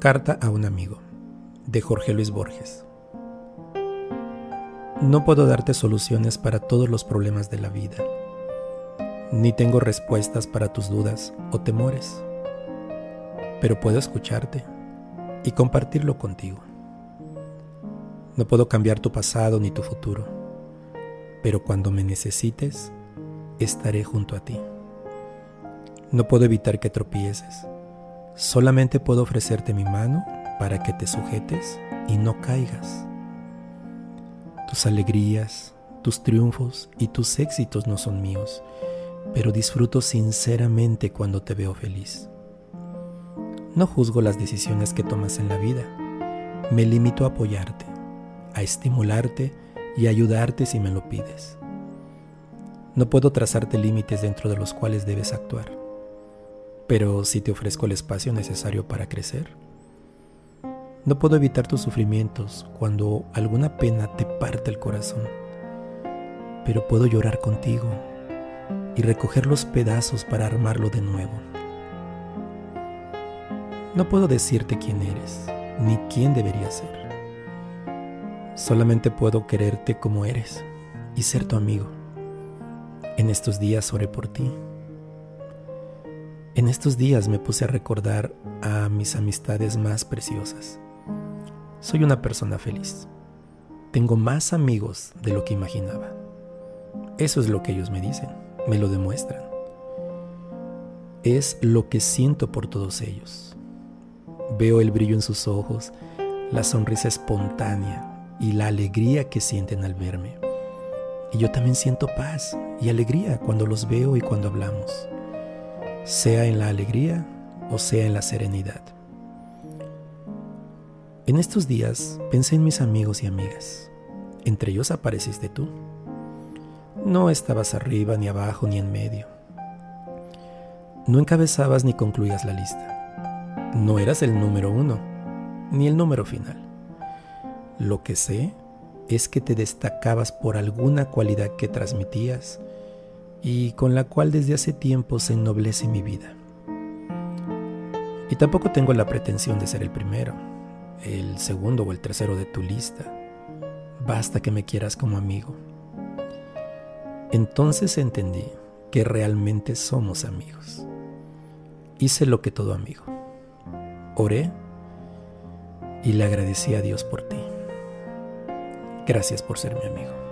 Carta a un amigo de Jorge Luis Borges. No puedo darte soluciones para todos los problemas de la vida, ni tengo respuestas para tus dudas o temores, pero puedo escucharte y compartirlo contigo. No puedo cambiar tu pasado ni tu futuro, pero cuando me necesites, estaré junto a ti. No puedo evitar que tropieces Solamente puedo ofrecerte mi mano para que te sujetes y no caigas. Tus alegrías, tus triunfos y tus éxitos no son míos, pero disfruto sinceramente cuando te veo feliz. No juzgo las decisiones que tomas en la vida, me limito a apoyarte, a estimularte y ayudarte si me lo pides. No puedo trazarte límites dentro de los cuales debes actuar pero si te ofrezco el espacio necesario para crecer. No puedo evitar tus sufrimientos cuando alguna pena te parte el corazón, pero puedo llorar contigo y recoger los pedazos para armarlo de nuevo. No puedo decirte quién eres, ni quién deberías ser. Solamente puedo quererte como eres y ser tu amigo. En estos días oré por ti en estos días me puse a recordar a mis amistades más preciosas. Soy una persona feliz. Tengo más amigos de lo que imaginaba. Eso es lo que ellos me dicen, me lo demuestran. Es lo que siento por todos ellos. Veo el brillo en sus ojos, la sonrisa espontánea y la alegría que sienten al verme. Y yo también siento paz y alegría cuando los veo y cuando hablamos sea en la alegría o sea en la serenidad. En estos días pensé en mis amigos y amigas. Entre ellos apareciste tú. No estabas arriba, ni abajo, ni en medio. No encabezabas ni concluías la lista. No eras el número uno, ni el número final. Lo que sé es que te destacabas por alguna cualidad que transmitías y con la cual desde hace tiempo se ennoblece mi vida. Y tampoco tengo la pretensión de ser el primero, el segundo o el tercero de tu lista. Basta que me quieras como amigo. Entonces entendí que realmente somos amigos. Hice lo que todo amigo. Oré y le agradecí a Dios por ti. Gracias por ser mi amigo.